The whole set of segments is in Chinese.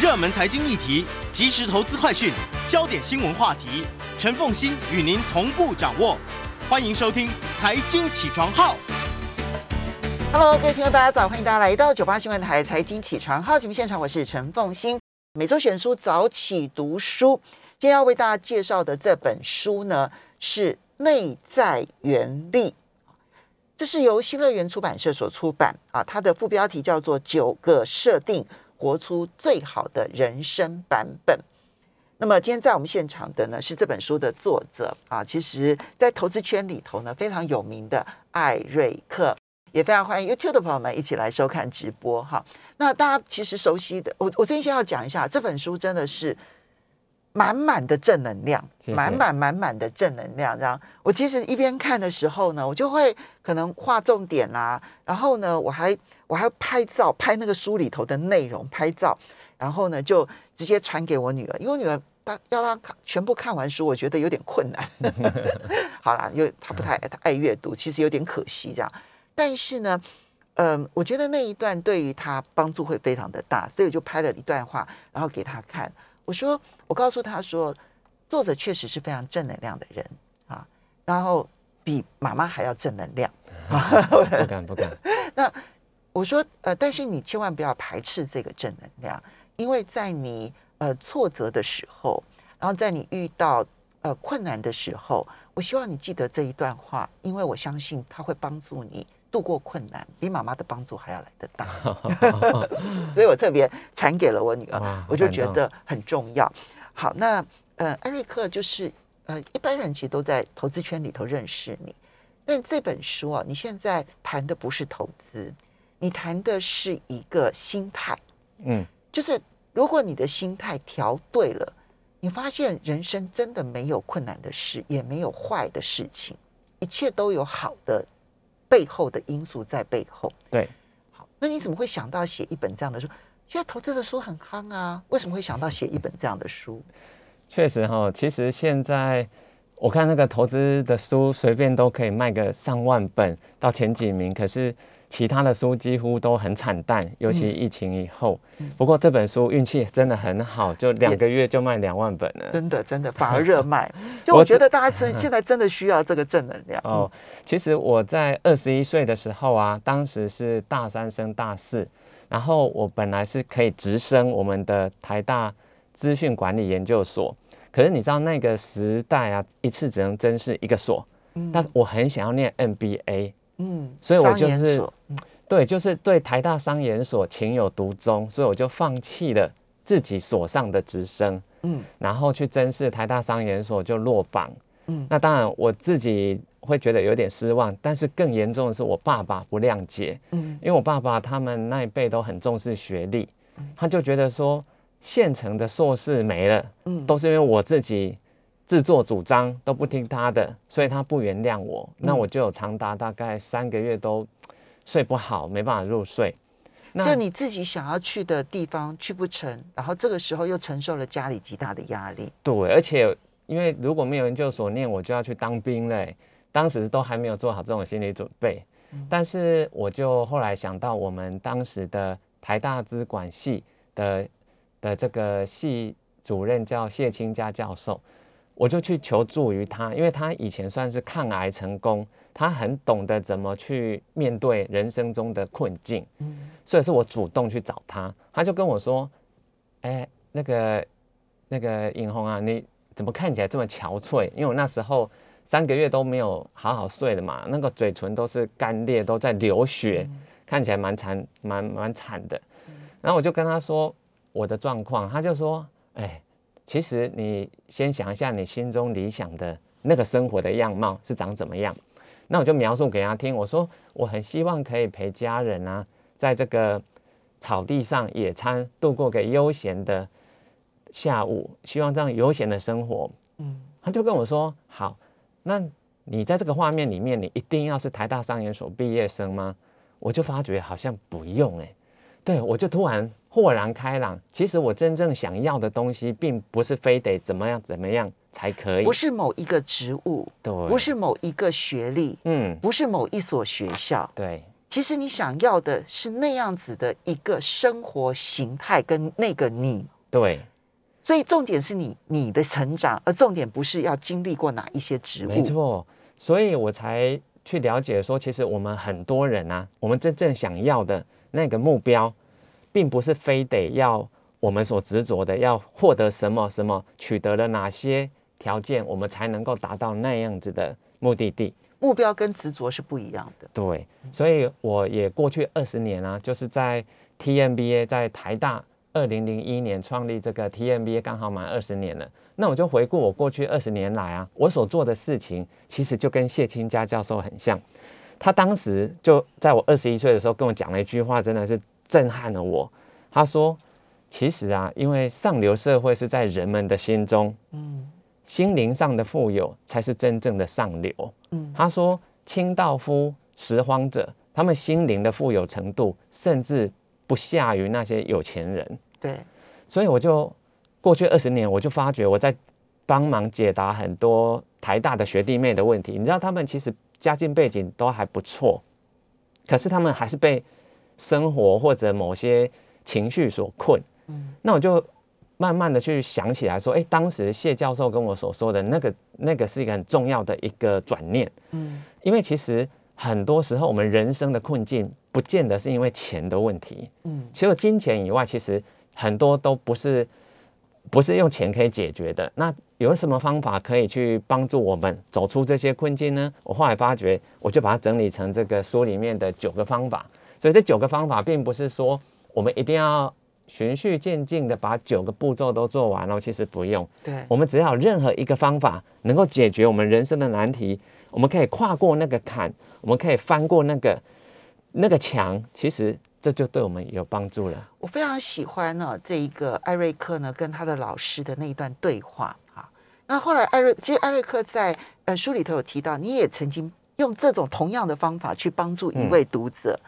热门财经议题、即时投资快讯、焦点新闻话题，陈凤欣与您同步掌握。欢迎收听《财经起床号》。Hello，各位听众，大家早，欢迎大家来到九八新闻台财经起床号节目现场，我是陈凤欣。每周选书早起读书，今天要为大家介绍的这本书呢是《内在原力》，这是由新乐园出版社所出版啊，它的副标题叫做《九个设定活出最好的人生版本》。那么今天在我们现场的呢是这本书的作者啊，其实在投资圈里头呢非常有名的艾瑞克。也非常欢迎 YouTube 的朋友们一起来收看直播哈。那大家其实熟悉的，我我最近先要讲一下这本书，真的是满满的正能量，满满满满的正能量。这样，我其实一边看的时候呢，我就会可能画重点啦、然后呢，我还我还拍照，拍那个书里头的内容，拍照，然后呢就直接传给我女儿，因为我女儿。她要让她看全部看完书，我觉得有点困难。好啦，因为她不太她爱阅读，其实有点可惜这样。但是呢，嗯，我觉得那一段对于她帮助会非常的大，所以我就拍了一段话，然后给她看。我说，我告诉他说，作者确实是非常正能量的人啊，然后比妈妈还要正能量。不敢不敢，那我说，呃，但是你千万不要排斥这个正能量，因为在你呃挫折的时候，然后在你遇到呃困难的时候，我希望你记得这一段话，因为我相信它会帮助你度过困难，比妈妈的帮助还要来得大。所以我特别传给了我女儿，我就觉得很重要。好，那呃，艾瑞克就是呃，一般人其实都在投资圈里头认识你，但这本书啊，你现在谈的不是投资，你谈的是一个心态，嗯，就是如果你的心态调对了，你发现人生真的没有困难的事，也没有坏的事情，一切都有好的背后的因素在背后。对，好，那你怎么会想到写一本这样的书？现在投资的书很夯啊，为什么会想到写一本这样的书？确实哈，其实现在我看那个投资的书，随便都可以卖个上万本到前几名，可是其他的书几乎都很惨淡，尤其疫情以后。不过这本书运气真的很好，就两个月就卖两万本了。真的，真的反而热卖。就我我觉得大家现现在真的需要这个正能量。哦，其实我在二十一岁的时候啊，当时是大三升大四，然后我本来是可以直升我们的台大资讯管理研究所，可是你知道那个时代啊，一次只能甄试一个所，嗯但我很想要念 MBA，嗯所以我就是对，就是对台大商研所情有独钟，所以我就放弃了自己所上的直升，嗯。然后去甄试台大商研所就落榜。嗯。那当然我自己会觉得有点失望，但是更严重的是我爸爸不谅解，嗯。因为我爸爸他们那一辈都很重视学历，他就觉得说现成的硕士没了，嗯。都是因为我自己自作主张都不听他的，所以他不原谅我。那我就有长达大概三个月都睡不好，没办法入睡。那就你自己想要去的地方去不成，然后这个时候又承受了家里极大的压力。对，而且因为如果没有研究所念，我就要去当兵嘞。当时都还没有做好这种心理准备，但是我就后来想到我们当时的台大资管系的的这个系主任叫谢清佳教授，我就去求助于他，因为他以前算是抗癌成功，他很懂得怎么去面对人生中的困境，嗯所以是我主动去找他，他就跟我说：“哎、那个那个尹红啊，你怎么看起来这么憔悴？因为我那时候三个月都没有好好睡的嘛，那个嘴唇都是干裂，都在流血，看起来蛮惨蛮蛮惨的。然后我就跟他说我的状况，他就说：哎、其实你先想一下你心中理想的那个生活的样貌是长怎么样。那我就描述给他听，我说我很希望可以陪家人啊，在这个草地上野餐，度过个悠闲的下午，希望这样悠闲的生活。嗯他就跟我说：“好，那你在这个画面里面，你一定要是台大商研所毕业生吗？”我就发觉好像不用哎、对我就突然豁然开朗。其实我真正想要的东西，并不是非得怎么样怎么样才可以，不是某一个职务，对，不是某一个学历，嗯，不是某一所学校，对其实你想要的是那样子的一个生活形态跟那个你，对，所以重点是你你的成长，而重点不是要经历过哪一些职务。没错，所以我才去了解说，其实我们很多人啊，我们真正想要的那个目标，并不是非得要我们所执着的要获得什么什么，取得了哪些条件，我们才能够达到那样子的目的地。目标跟执着是不一样的。对，所以我也过去二十年啊，就是在 TMBA 在台大二零零一年创立这个 TMBA，刚好满二十年了。那我就回顾我过去二十年来啊，我所做的事情，其实就跟谢清家教授很像。他当时就在我二十一岁的时候跟我讲了一句话，真的是震撼了我。他说：“其实啊，因为上流社会是在人们的心中，嗯，心灵上的富有才是真正的上流。”嗯，他说：“清道夫、拾荒者，他们心灵的富有程度，甚至不下于那些有钱人。”对，所以我就过去二十年，我就发觉我在帮忙解答很多台大的学弟妹的问题。你知道，他们其实家境背景都还不错，可是他们还是被生活或者某些情绪所困。嗯，那我就慢慢的去想起来说，哎，当时谢教授跟我所说的那个，那个是一个很重要的一个转念。嗯，因为其实很多时候我们人生的困境，不见得是因为钱的问题。嗯，除了金钱以外，其实很多都不是不是用钱可以解决的。那有什么方法可以去帮助我们走出这些困境呢？我后来发觉，我就把它整理成这个书里面的九个方法。所以这九个方法，并不是说我们一定要循序渐进的把九个步骤都做完了，其实不用。对，我们只要任何一个方法能够解决我们人生的难题，我们可以跨过那个坎，我们可以翻过那个那个墙，其实这就对我们有帮助了。我非常喜欢呢这一个艾瑞克呢跟他的老师的那一段对话哈。那后来艾瑞其实艾瑞克在呃书里头有提到，你也曾经用这种同样的方法去帮助一位读者。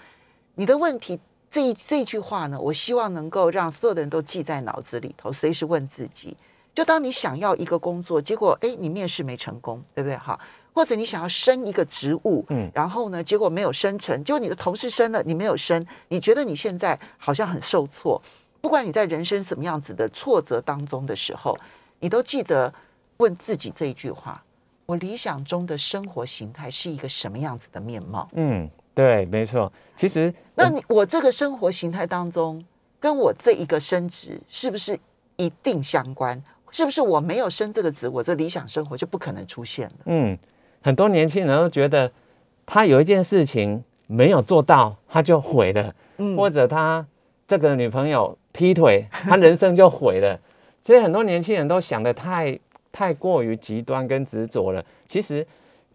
你的问题这一这句话呢，我希望能够让所有的人都记在脑子里头，随时问自己：就当你想要一个工作，结果哎你面试没成功，对不对？哈，或者你想要升一个职务，嗯，然后呢，结果没有升成，结果你的同事升了，你没有升，你觉得你现在好像很受挫。不管你在人生什么样子的挫折当中的时候，你都记得问自己这一句话：我理想中的生活形态是一个什么样子的面貌？嗯，对，没错。其实那你我这个生活形态当中，跟我这一个升职是不是一定相关？是不是我没有升这个职，我这理想生活就不可能出现了？嗯，很多年轻人都觉得他有一件事情没有做到，他就毁了，嗯或者他这个女朋友劈腿，他人生就毁了。所以很多年轻人都想的太太过于极端跟执着了。其实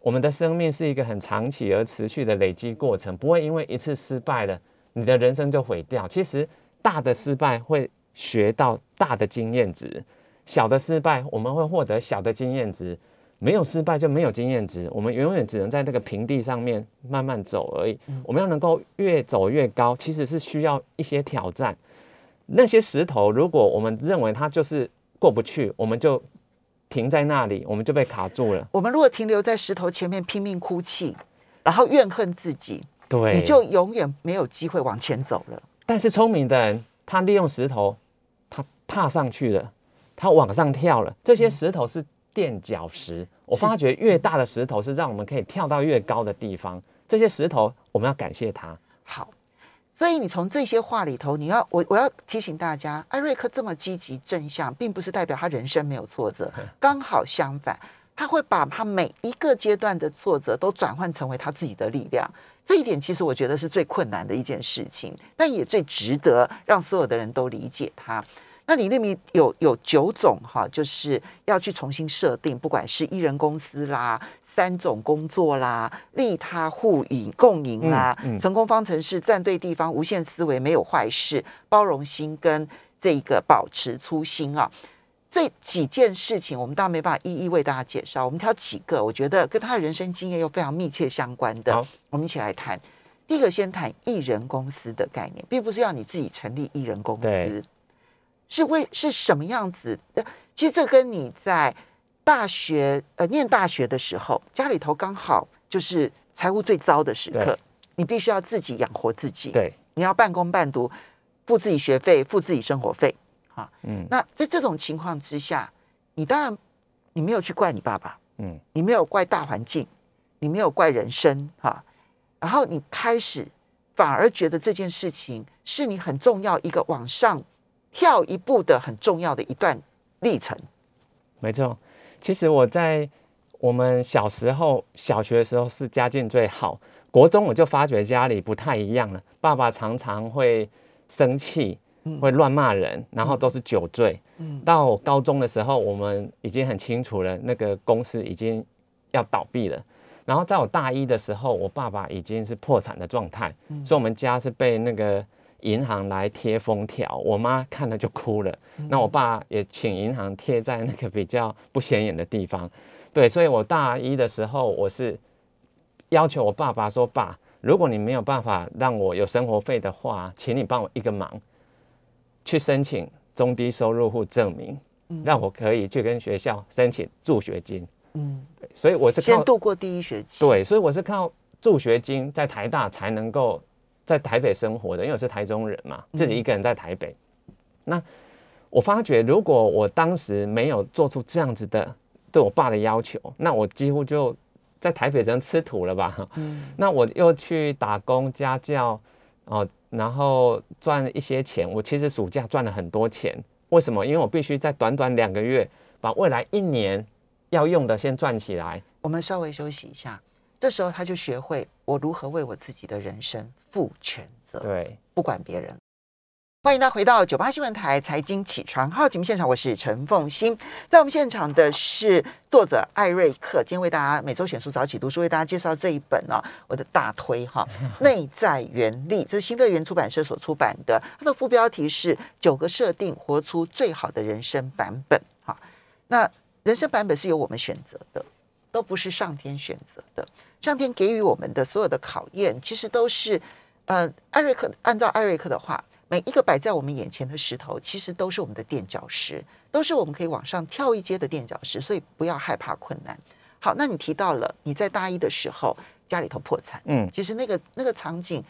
我们的生命是一个很长期而持续的累积过程，不会因为一次失败了，你的人生就毁掉。其实大的失败会学到大的经验值，小的失败我们会获得小的经验值。没有失败就没有经验值，我们永远只能在那个平地上面慢慢走而已。我们要能够越走越高，其实是需要一些挑战。那些石头，如果我们认为它就是过不去，我们就停在那里，我们就被卡住了。我们如果停留在石头前面拼命哭泣，然后怨恨自己，对，你就永远没有机会往前走了。但是聪明的人，他利用石头，他踏上去了，他往上跳了。这些石头是垫脚石，我发觉越大的石头是让我们可以跳到越高的地方。这些石头，我们要感谢它。好，所以你从这些话里头，你要我我要提醒大家，艾瑞克这么积极正向，并不是代表他人生没有挫折，刚好相反，他会把他每一个阶段的挫折都转换成为他自己的力量。这一点其实我觉得是最困难的一件事情，但也最值得让所有的人都理解他。那你那边有有九种哈，就是要去重新设定，不管是艺人公司啦、三种工作啦、利他互赢共赢啦、嗯嗯成功方程式、站对地方、无限思维、没有坏事、包容心跟这个保持初心啊。这几件事情，我们当然没办法一一为大家介绍，我们挑几个，我觉得跟他的人生经验又非常密切相关的，我们一起来谈。第一个，先谈艺人公司的概念，并不是要你自己成立艺人公司，是为是什么样子的？其实这跟你在大学呃念大学的时候，家里头刚好就是财务最糟的时刻，你必须要自己养活自己，对，你要半工半读，付自己学费，付自己生活费，啊，嗯。那在这种情况之下，你当然你没有去怪你爸爸，嗯。你没有怪大环境，你没有怪人生，哈、然后你开始反而觉得这件事情是你很重要一个往上跳一步的很重要的一段历程。没错。其实我在我们小时候小学的时候是家境最好，国中我就发觉家里不太一样了，爸爸常常会生气，会乱骂人，然后都是酒醉。嗯到高中的时候，我们已经很清楚了，那个公司已经要倒闭了。然后在我大一的时候，我爸爸已经是破产的状态，所以我们家是被那个银行来贴封条，我妈看了就哭了。那我爸也请银行贴在那个比较不显眼的地方。对，所以我大一的时候，我是要求我爸爸说：“爸，如果你没有办法让我有生活费的话，请你帮我一个忙，去申请中低收入户证明，让我可以去跟学校申请助学金。嗯，对所以我是靠先度过第一学期。，对，所以我是靠助学金在台大才能够在台北生活的，因为我是台中人嘛，自己一个人在台北。那我发觉，如果我当时没有做出这样子的对我爸的要求，那我几乎就在台北只能吃土了吧？嗯 那我又去打工家教，哦，然后赚一些钱。我其实暑假赚了很多钱，为什么？因为我必须在短短两个月把未来一年要用的先赚起来。我们稍微休息一下。这时候他就学会我如何为我自己的人生负全责。对，不管别人。欢迎大家回到九八新闻台财经起床号节目现场，我是陈凤欣。在我们现场的是作者艾瑞克，今天为大家每周选书早起读书为大家介绍这一本呢、我的大推哈，《内在原力》，这是新乐园出版社所出版的，它的副标题是“九个设定，活出最好的人生版本”哈。那人生版本是由我们选择的，都不是上天选择的。上天给予我们的所有的考验，其实都是呃，艾瑞克按照艾瑞克的话，每一个摆在我们眼前的石头，其实都是我们的垫脚石，都是我们可以往上跳一阶的垫脚石，所以不要害怕困难。好，那你提到了你在大一的时候家里头破产，嗯，其实那个那个场景，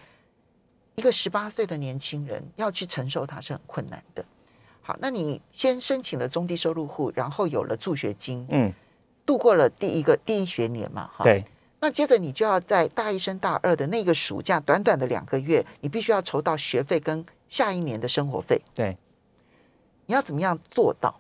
一个十八岁的年轻人要去承受它是很困难的。好，那你先申请了中低收入户，然后有了助学金，嗯，度过了第一个第一学年嘛，哈，对，那接着你就要在大一升大二的那个暑假，短短的两个月，你必须要筹到学费跟下一年的生活费。对，你要怎么样做到？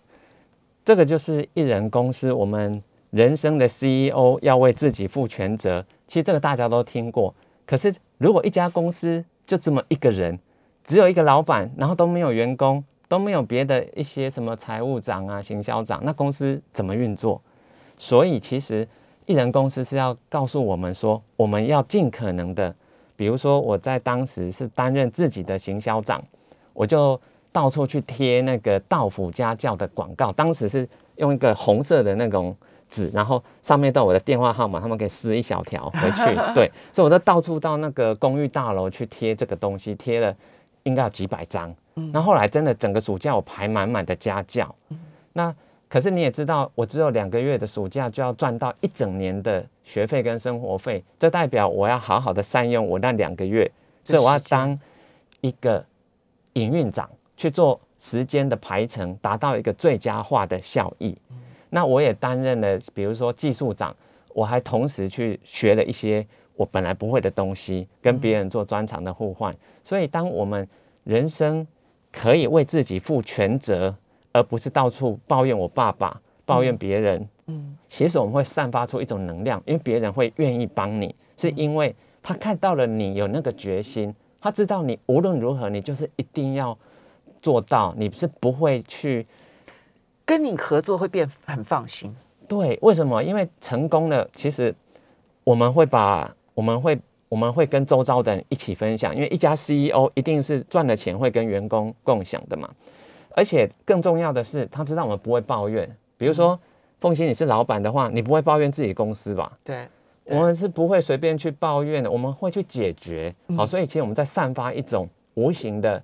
这个就是一人公司，我们人生的 CEO 要为自己负全责。其实这个大家都听过，可是如果一家公司就这么一个人，只有一个老板，然后都没有员工，都没有别的一些什么财务长啊、行销长，那公司怎么运作？所以其实艺人公司是要告诉我们说，我们要尽可能的，比如说我在当时是担任自己的行销长，我就到处去贴那个道府家教的广告，当时是用一个红色的那种纸，然后上面都有我的电话号码，他们可以撕一小条回去。对，所以我就到处到那个公寓大楼去贴这个东西，贴了应该有几百张。那后来真的整个暑假我排满满的家教，那可是你也知道，我只有两个月的暑假就要赚到一整年的学费跟生活费，这代表我要好好的善用我那两个月，所以我要当一个营运长去做时间的排程，达到一个最佳化的效益。那我也担任了，比如说技术长，我还同时去学了一些我本来不会的东西，跟别人做专长的互换。所以，当我们人生可以为自己负全责，而不是到处抱怨我爸爸、抱怨别人，嗯，其实我们会散发出一种能量，因为别人会愿意帮你，是因为他看到了你有那个决心，他知道你无论如何，你就是一定要做到，你是不会去跟你合作会变很放心。对，为什么？因为成功了，其实我们会把我们会我们会跟周遭的人一起分享，因为一家 CEO 一定是赚了钱会跟员工共享的嘛。而且更重要的是，他知道我们不会抱怨。比如说，凤欣你是老板的话，你不会抱怨自己公司吧？对，我们是不会随便去抱怨的，我们会去解决。好，所以其实我们在散发一种无形的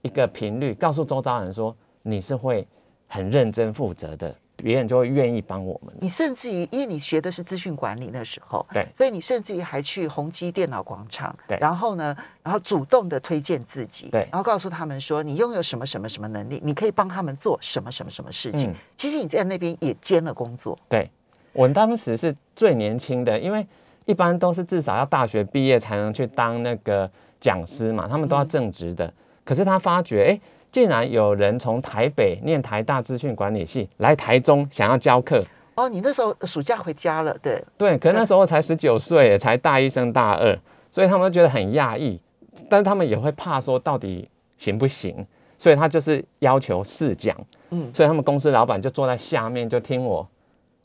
一个频率，告诉周遭人说你是会很认真负责的，别人就会愿意帮我们。你甚至于，因为你学的是资讯管理那时候，对。所以你甚至于还去宏基电脑广场，对。然后呢，然后主动的推荐自己，对。然后告诉他们说你拥有什么什么什么能力，你可以帮他们做什么什么什么事情。嗯。其实你在那边也兼了工作，对。我当时是最年轻的，因为一般都是至少要大学毕业才能去当那个讲师嘛，他们都要正职的。可是他发觉，哎，竟然有人从台北念台大资讯管理系来台中想要教课，哦，你那时候暑假回家了，对，对，可是那时候才十九岁，才大一升大二，所以他们都觉得很讶异，但是他们也会怕说到底行不行，所以他就是要求试讲，嗯。所以他们公司老板就坐在下面就听我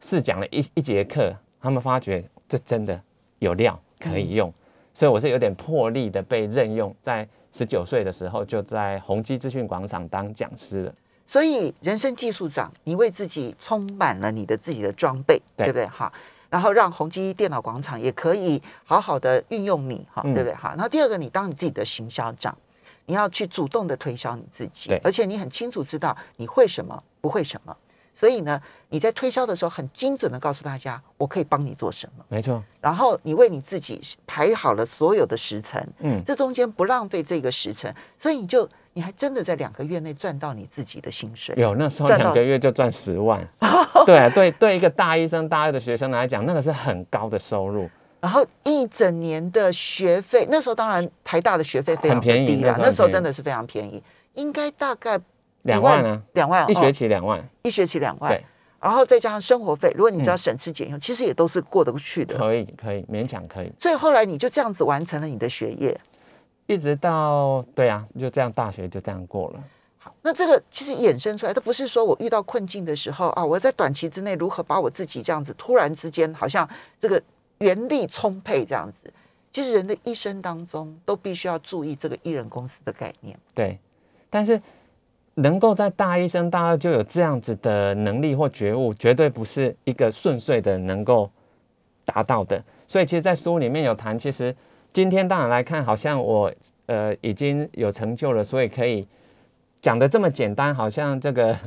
试讲了一一节课，他们发觉这真的有料可以用，所以我是有点破例的被任用，在十九岁的时候就在宏基资讯广场当讲师了，所以人生技术长，你为自己充满了你的自己的装备，对。对不对？哈，然后让宏基电脑广场也可以好好的运用你，哈，嗯。对不对？哈，然后第二个，你当你自己的行销长，你要去主动的推销你自己，而且你很清楚知道你会什么，不会什么，所以呢，你在推销的时候很精准的告诉大家，我可以帮你做什么，没错，然后你为你自己排好了所有的时辰，嗯，这中间不浪费这个时辰，所以你就你还真的在两个月内赚到你自己的薪水。有那时候两个月就赚十万，对啊，对对，一个大一生、大二的学生来讲，那个是很高的收入，然后一整年的学费，那时候当然台大的学费非常便宜低啦，那时候真的是非常便宜，应该大概两万啊，两万一学哦期两万，一学期两万对，然后再加上生活费，如果你只要嗯省吃俭用，其实也都是过得去的。可以可以勉强可以，所以后来你就这样子完成了你的学业。一直到对啊，就这样大学就这样过了。好，那这个其实衍生出来，它不是说我遇到困境的时候啊，我在短期之内如何把我自己这样子突然之间好像这个原力充沛这样子。其实人的一生当中都必须要注意这个艺人公司的概念。对，但是能够在大一升大二就有这样子的能力或觉悟，绝对不是一个顺遂的能够达到的。所以其实，在书里面有谈，其实今天当然来看，好像我呃已经有成就了，所以可以讲的这么简单，好像这个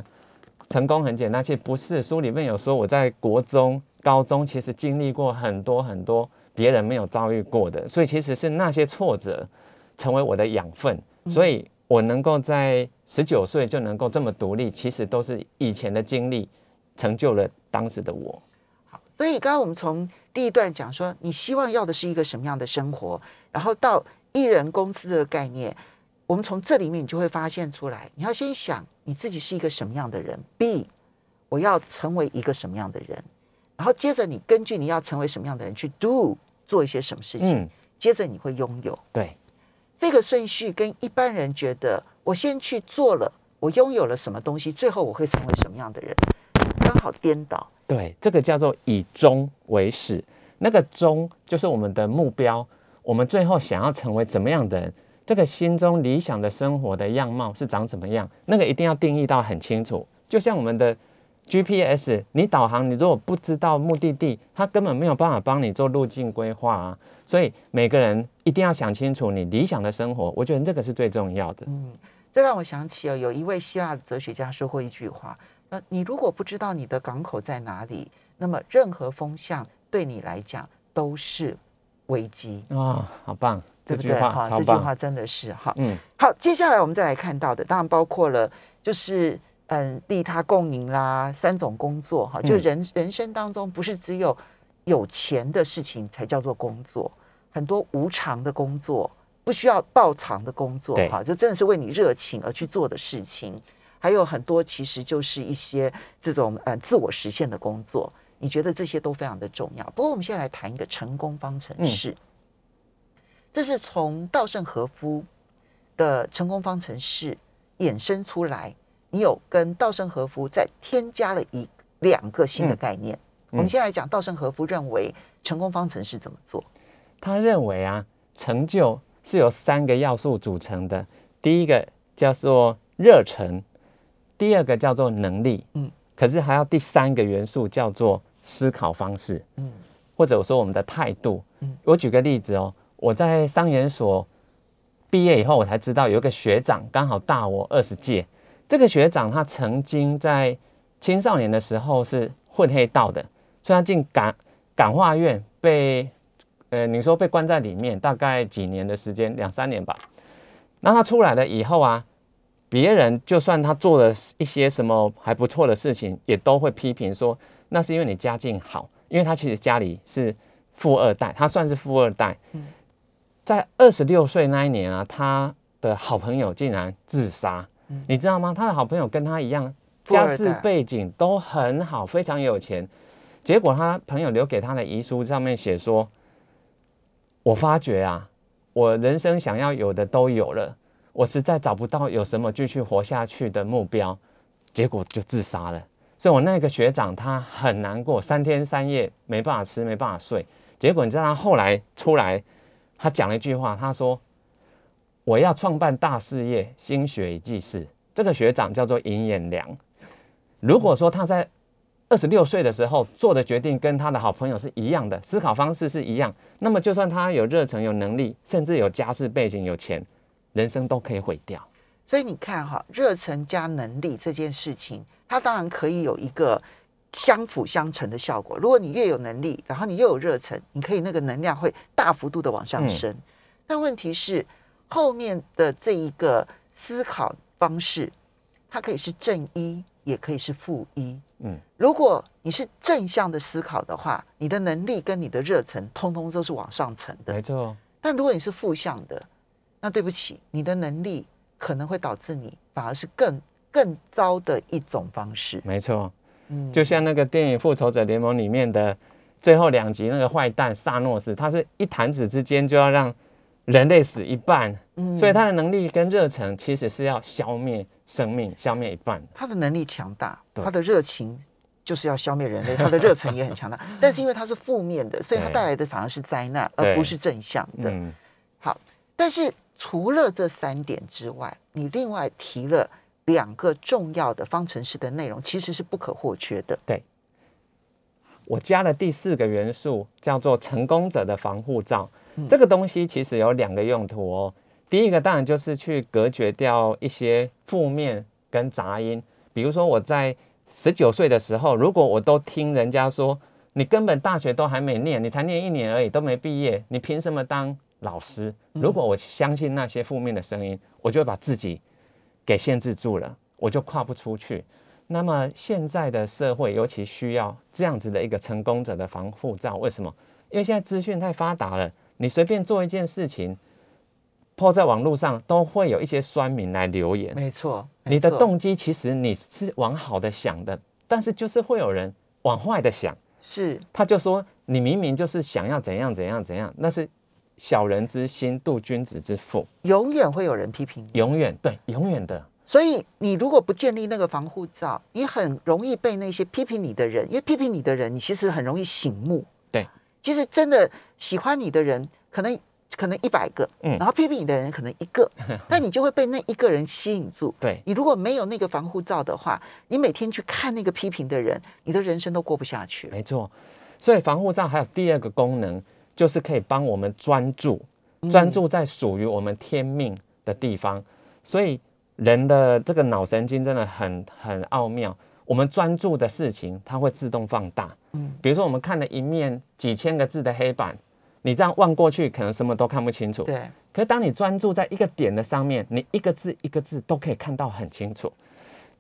成功很简单。其实不是，书里面有说我在国中、高中其实经历过很多很多别人没有遭遇过的，所以其实是那些挫折成为我的养分，所以我能够在十九岁就能够这么独立，其实都是以前的经历成就了当时的我。好，所以刚刚我们从第一段讲说，你希望要的是一个什么样的生活，然后到艺人公司的概念，我们从这里面你就会发现出来，你要先想你自己是一个什么样的人，B，我要成为一个什么样的人，然后接着你根据你要成为什么样的人去 do 做一些什么事情，嗯，接着你会拥有。对，这个顺序，跟一般人觉得我先去做了，我拥有了什么东西，最后我会成为什么样的人，刚好颠倒。对，这个叫做以终为始，那个终就是我们的目标，我们最后想要成为怎么样的人，这个心中理想的生活的样貌是长怎么样，那个一定要定义到很清楚。就像我们的 GPS，你导航，你如果不知道目的地，它根本没有办法帮你做路径规划啊。所以每个人一定要想清楚你理想的生活，我觉得这个是最重要的。嗯，这让我想起哦，有一位希腊的哲学家说过一句话：，那你如果不知道你的港口在哪里，那么任何风向对你来讲都是危机，啊、好棒，对不对？这句话哈。这句话真的是哈。嗯，好，接下来我们再来看到的，当然包括了就是嗯利他共赢啦，三种工作哈，就嗯人、人生当中不是只有有钱的事情才叫做工作，很多无偿的工作，不需要报偿的工作哈，就真的是为你热情而去做的事情，还有很多其实就是一些这种呃自我实现的工作。你觉得这些都非常的重要。不过我们现在来谈一个成功方程式，这是从稻盛和夫的成功方程式衍生出来。你有跟稻盛和夫再添加了一两个新的概念。我们先来讲稻盛和夫认为成功方程式怎么做。他认为啊，成就是由三个要素组成的。第一个叫做热忱，第二个叫做能力，嗯嗯，可是还要第三个元素叫做思考方式，嗯嗯，或者我说我们的态度。嗯我举个例子哦，我在商研所毕业以后，我才知道有一个学长刚好大我二十届，这个学长他曾经在青少年的时候是混黑道的，所以他进感感化院被呃你说被关在里面大概几年的时间，两三年吧。那他出来了以后啊，别人就算他做了一些什么还不错的事情，也都会批评说那是因为你家境好，因为他其实家里是富二代，他算是富二代。在二十六岁那一年啊，他的好朋友竟然自杀，你知道吗？他的好朋友跟他一样，家世背景都很好，非常有钱。结果他朋友留给他的遗书上面写说：“我发觉啊，我人生想要有的都有了，我实在找不到有什么继续活下去的目标，结果就自杀了。所以我那个学长他很难过，三天三夜没办法吃，没办法睡。结果你知道他后来出来，他讲了一句话，他说：“我要创办大事业，心血以济世。”这个学长叫做尹衍良。如果说他在二十六岁的时候做的决定跟他的好朋友是一样的，思考方式是一样，那么就算他有热忱、有能力，甚至有家世背景、有钱，人生都可以毁掉。所以你看哈，热忱加能力这件事情，它当然可以有一个相辅相成的效果。如果你越有能力，然后你又有热忱，你可以那个能量会大幅度的往上升。但问题是后面的这一个思考方式，它可以是正一，也可以是负一。嗯，如果你是正向的思考的话，你的能力跟你的热忱，通通都是往上层的没。错，但如果你是负向的，那对不起，你的能力可能会导致你反而是更更糟的一种方式。没错。嗯，就像那个电影《复仇者联盟》里面的最后两集，那个坏蛋萨诺斯，他是一弹指之间就要让人类死一半，嗯所以他的能力跟热忱其实是要消灭生命，消灭一半。他的能力强大，对他的热情就是要消灭人类，他的热忱也很强大。但是因为他是负面的，所以他对带来的反而是灾难，而不是正向的。嗯，好，但是除了这三点之外，你另外提了两个重要的方程式的内容，其实是不可或缺的。对我加了第四个元素，叫做成功者的防护罩。这个东西其实有两个用途哦。第一个当然就是去隔绝掉一些负面跟杂音，比如说我在十九岁的时候，如果我都听人家说你根本大学都还没念，你才念一年而已，都没毕业，你凭什么当老师？如果我相信那些负面的声音，我就会把自己给限制住了，我就跨不出去。那么现在的社会尤其需要这样子的一个成功者的防护罩，为什么？因为现在资讯太发达了，你随便做一件事情，抛在网络上都会有一些酸民来留言。没错，你的动机其实你是往好的想的，但是就是会有人往坏的想，是他就说你明明就是想要怎样怎样怎样，那是小人之心度君子之腹，永远会有人批评你。永远对，永远的。所以你如果不建立那个防护罩，你很容易被那些批评你的人，因为批评你的人，你其实很容易醒目。对，其实真的喜欢你的人，可能可能一百个，嗯然后批评你的人可能一个，那你就会被那一个人吸引住。对，你如果没有那个防护罩的话，你每天去看那个批评的人，你的人生都过不下去。没错，所以防护罩还有第二个功能，就是可以帮我们专注，专注在属于我们天命的地方。所以人的这个脑神经真的很很奥妙，我们专注的事情，它会自动放大。嗯比如说我们看了一面几千个字的黑板，你这样望过去，可能什么都看不清楚。对，可是当你专注在一个点的上面，你一个字一个字都可以看到很清楚。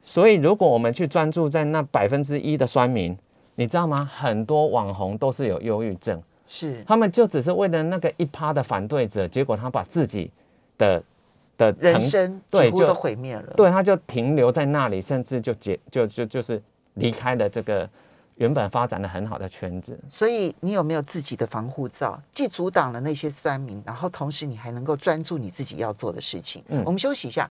所以，如果我们去专注在那百分之一的酸民，你知道吗？很多网红都是有忧郁症，是他们就只是为了那个一趴的反对者，结果他把自己的的人生对就几乎都毁灭了。对，他就停留在那里，甚至就结就就就是离开了这个原本发展的很好的圈子。所以你有没有自己的防护罩，既阻挡了那些酸民，然后同时你还能够专注你自己要做的事情？嗯我们休息一下。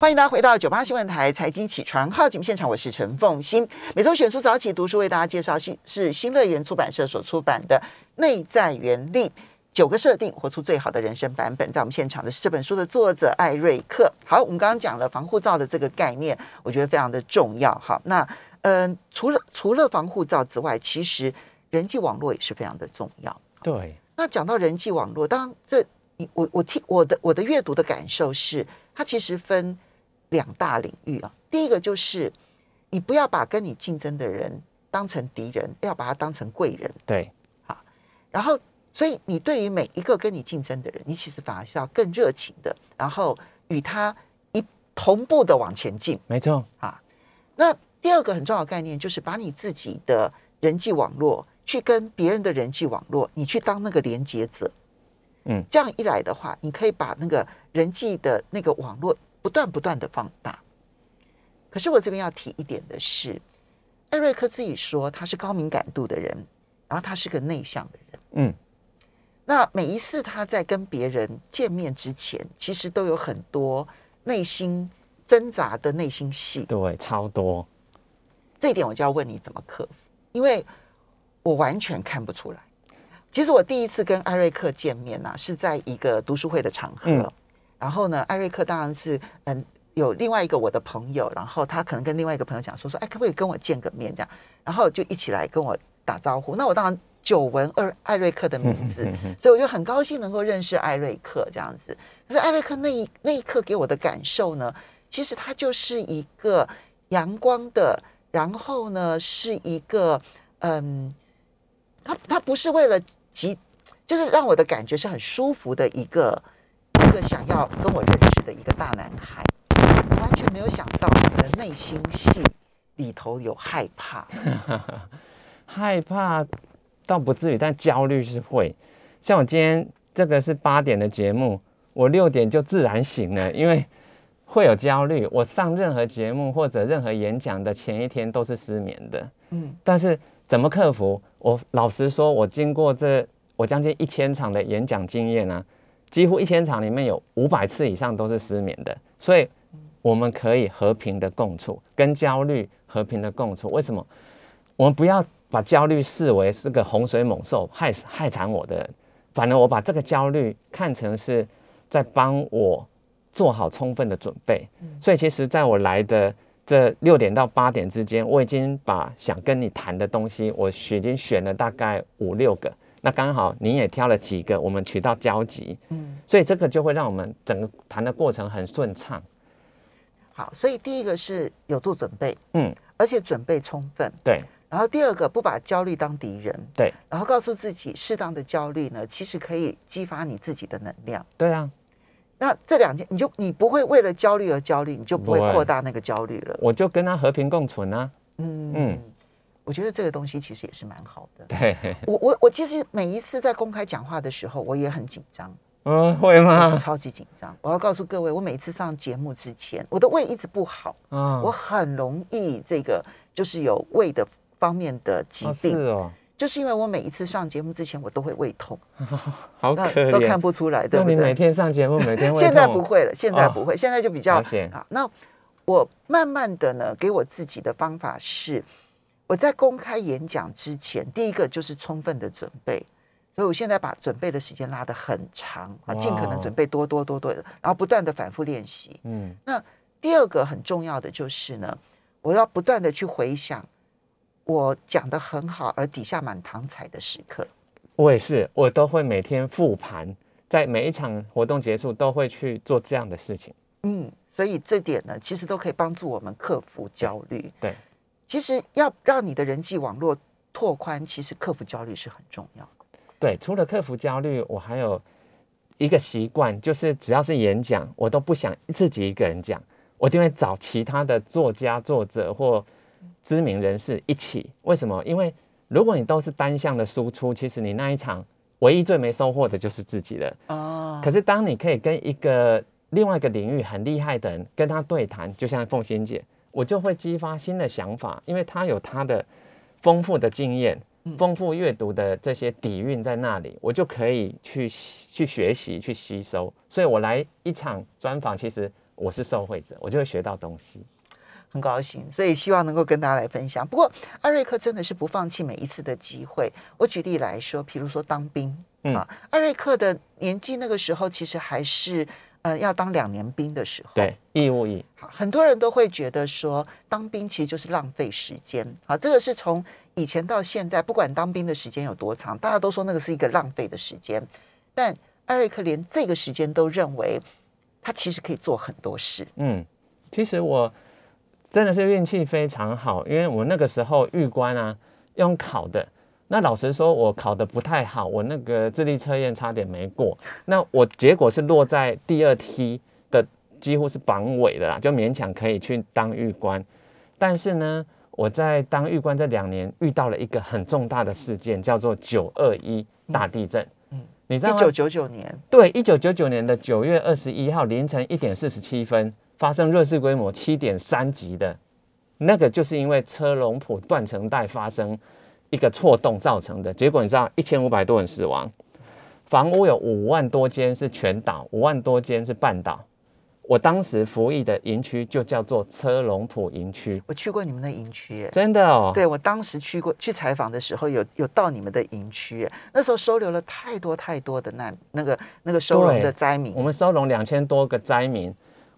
欢迎大家回到九八新闻台财经起床号节目现场，我是陈凤欣。每周选出早起读书为大家介绍新是新乐园出版社所出版的《内在原力》。九个设定，活出最好的人生版本。在我们现场的是这本书的作者艾瑞克。好，我们刚刚讲了防护罩的这个概念，我觉得非常的重要。好，那嗯、除了除了防护罩之外，其实人际网络也是非常的重要。对，那讲到人际网络，当然这你我我听我的我的阅读的感受是，它其实分两大领域啊。第一个就是你不要把跟你竞争的人当成敌人，要把他当成贵人。对，好然后，所以你对于每一个跟你竞争的人，你其实反而是要更热情的，然后与他一同步的往前进没错，啊。那第二个很重要的概念就是把你自己的人际网络去跟别人的人际网络，你去当那个连接者。嗯，这样一来的话，你可以把那个人际的那个网络不断不断的放大。可是我这边要提一点的是，艾瑞克自己说他是高敏感度的人，然后他是个内向的人。嗯，那每一次他在跟别人见面之前，其实都有很多内心挣扎的内心戏。对，超多，这一点我就要问你怎么克服，因为我完全看不出来。其实我第一次跟艾瑞克见面呢、是在一个读书会的场合。嗯然后呢，艾瑞克当然是嗯有另外一个我的朋友，然后他可能跟另外一个朋友讲说说，哎，可不可以跟我见个面这样？然后就一起来跟我打招呼。那我当然久闻二艾瑞克的名字，所以我就很高兴能够认识艾瑞克这样子。可是艾瑞克那一那一刻给我的感受呢，其实他就是一个阳光的，然后呢是一个嗯，他他不是为了急，就是让我的感觉是很舒服的一个一个想要跟我认识的一个大男孩，我完全没有想到你的内心戏里头有害怕，害怕倒不至于，但焦虑是会。像我今天这个是八点的节目，我六点就自然醒了，因为会有焦虑。我上任何节目或者任何演讲的前一天都是失眠的。嗯但是怎么克服？我老实说，我经过这我将近一千场的演讲经验啊，几乎一千场里面有五百次以上都是失眠的，所以我们可以和平的共处，跟焦虑和平的共处。为什么？我们不要把焦虑视为是个洪水猛兽害死害惨我的人，反而我把这个焦虑看成是在帮我做好充分的准备。所以其实在我来的这六点到八点之间，我已经把想跟你谈的东西，我已经选了大概五六个。那刚好你也挑了几个，我们取到交集，嗯，所以这个就会让我们整个谈的过程很顺畅。好，所以第一个是有做准备，嗯，而且准备充分，对然后第二个不把焦虑当敌人，对然后告诉自己适当的焦虑呢，其实可以激发你自己的能量。对啊，那这两天，你就你不会为了焦虑而焦虑，你就不会扩大那个焦虑了。我就跟他和平共存啊。嗯嗯我觉得这个东西其实也是蛮好的。对，我我我其实每一次在公开讲话的时候，我也很紧张，嗯，会我吗？超级紧张。我要告诉各位，我每次上节目之前，我的胃一直不好，嗯我很容易这个就是有胃的方面的疾哦是病，哦，就是因为我每一次上节目之前，我都会胃痛，好那可都看。不出来，对那你每？天上节目，每天会现在不会了，现在哦不会，现在就比较好。那我慢慢的呢，给我自己的方法是，我在公开演讲之前，第一个就是充分的准备。所以我现在把准备的时间拉得很长啊，尽可能哦准备多多多多的，然后不断的反复练习。嗯，那第二个很重要的就是呢，我要不断的去回想我讲的很好，而底下满堂彩的时刻。我也是，我都会每天复盘，在每一场活动结束都会去做这样的事情。嗯，所以这点呢，其实都可以帮助我们克服焦虑。对，其实要让你的人际网络拓宽，其实克服焦虑是很重要的。对，除了克服焦虑，我还有一个习惯，就是只要是演讲，我都不想自己一个人讲，我一定会找其他的作家、作者或知名人士一起。为什么？因为如果你都是单向的输出，其实你那一场唯一最没收获的就是自己了。哦可是当你可以跟一个另外一个领域很厉害的人跟他对谈，就像凤仙姐，我就会激发新的想法，因为他有他的丰富的经验、丰富阅读的这些底蕴在那里，我就可以去去学习、去吸收。所以我来一场专访，其实我是受惠者，我就会学到东西。很高兴，所以希望能够跟大家来分享。不过艾瑞克真的是不放弃每一次的机会。我举例来说，譬如说当兵、嗯啊，艾瑞克的年纪那个时候其实还是呃要当两年兵的时候。对，义务役，好，很多人都会觉得说当兵其实就是浪费时间。好，这个是从以前到现在，不管当兵的时间有多长，大家都说那个是一个浪费的时间。但艾瑞克连这个时间都认为他其实可以做很多事。嗯，其实我真的是运气非常好，因为我那个时候预官啊用考的，那老实说，我考的不太好，我那个智力测验差点没过，那我结果是落在第二梯的，几乎是榜尾的啦，就勉强可以去当预官。但是呢，我在当预官这两年遇到了一个很重大的事件，叫做九二一大地震。嗯，你知道吗？一九九九年，对，一九九九年的九月二十一号凌晨一点四十七分，发生瑞士规模七点三级的，那个就是因为车龙埔断层带发生一个错动造成的。结果你知道，一千五百多人死亡，房屋有五万多间是全倒，五万多间是半倒。我当时服役的营区就叫做车龙埔营区，我去过你们的营区耶，真的哦。对我当时去过去采访的时候，有有到你们的营区耶，那时候收留了太多太多的难那个那个收容的灾民我，们收容两千多个灾民，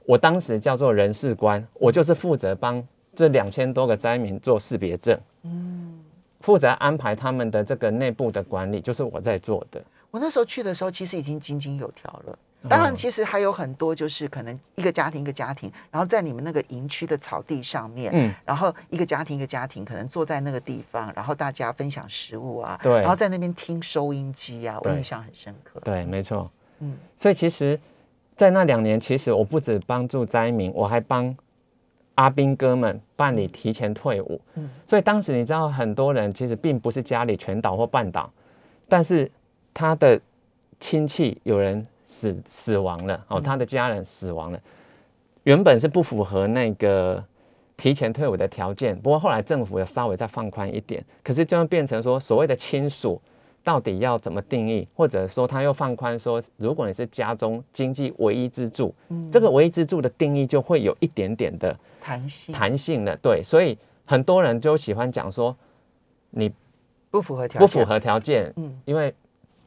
我当时叫做人事官，我就是负责帮这两千多个灾民做识别证，嗯，负责安排他们的这个内部的管理，就是我在做的。我那时候去的时候，其实已经井井有条了。当然，嗯其实还有很多，就是可能一个家庭一个家庭，然后在你们那个营区的草地上面，嗯，然后一个家庭一个家庭可能坐在那个地方，然后大家分享食物啊，对然后在那边听收音机啊，我印象很深刻。对，没错，嗯嗯，所以其实，在那两年，其实我不止帮助灾民，我还帮阿兵哥们办理提前退伍。所以当时你知道，很多人其实并不是家里全倒或半倒，但是他的亲戚有人死死亡了，哦，他的家人死亡了，原本是不符合那个提前退伍的条件，不过后来政府有稍微再放宽一点，可是就会变成说所谓的亲属到底要怎么定义，或者说他又放宽说，如果你是家中经济唯一支柱，这个唯一支柱的定义就会有一点点的弹性。弹性了，对，所以很多人就喜欢讲说你不符合条件，不符合条件，嗯。因为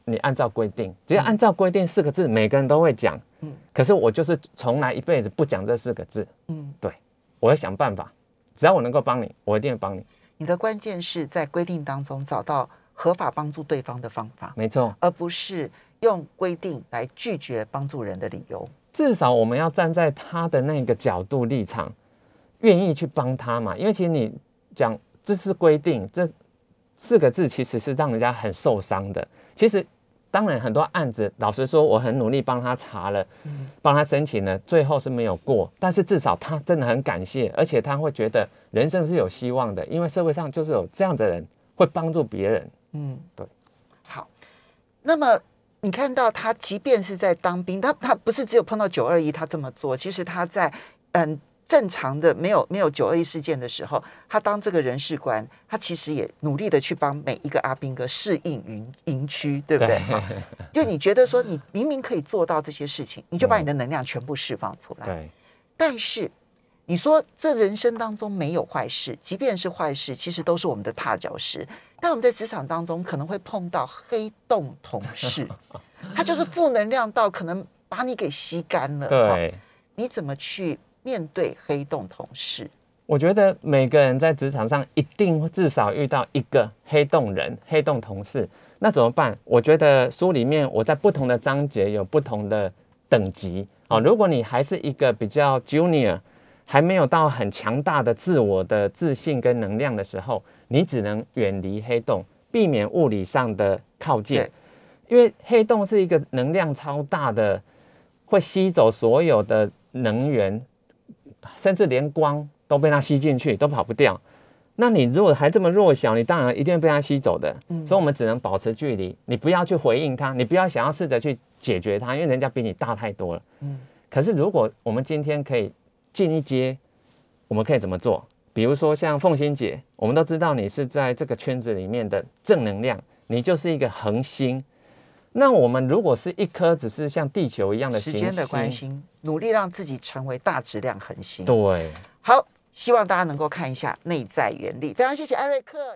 你按照规定，只要按照规定四个字，每个人都会讲，嗯。可是我就是从来一辈子不讲这四个字，嗯，对我会想办法，只要我能够帮你，我一定会帮你，你的关键是在规定当中找到合法帮助对方的方法，没错，而不是用规定来拒绝帮助人的理由。至少我们要站在他的那个角度立场，愿意去帮他嘛。因为其实你讲这是规定，这四个字其实是让人家很受伤的。其实当然很多案子，老实说，我很努力帮他查了，帮他申请了，最后是没有过。但是至少他真的很感谢，而且他会觉得人生是有希望的，因为社会上就是有这样的人会帮助别人。嗯，对。好，那么你看到他，即便是在当兵，他他不是只有碰到九二一他这么做，其实他在嗯正常的没有没有九二一事件的时候，他当这个人事官，他其实也努力的去帮每一个阿兵哥适应营营区，对不对？好就你觉得说你明明可以做到这些事情，你就把你的能量全部释放出来。对，但是你说这人生当中没有坏事，即便是坏事，其实都是我们的踏脚石。但我们在职场当中可能会碰到黑洞同事，他就是负能量到可能把你给吸干了。哈对。你怎么去面对黑洞同事？我觉得每个人在职场上一定会至少遇到一个黑洞人、黑洞同事，那怎么办？我觉得书里面我在不同的章节有不同的等级哦。如果你还是一个比较 junior，还没有到很强大的自我的自信跟能量的时候，你只能远离黑洞，避免物理上的靠近，因为黑洞是一个能量超大的，会吸走所有的能源，甚至连光都被它吸进去，都跑不掉。那你如果还这么弱小，你当然一定会被它吸走的。所以我们只能保持距离，你不要去回应它，你不要想要试着去解决它，因为人家比你大太多了。嗯可是如果我们今天可以进一阶，我们可以怎么做？比如说像凤仙姐，我们都知道你是在这个圈子里面的正能量，你就是一个恒星。那我们如果是一颗只是像地球一样的行时间的关心，努力让自己成为大质量恒星。对。好，希望大家能够看一下内在原理。非常谢谢艾瑞克。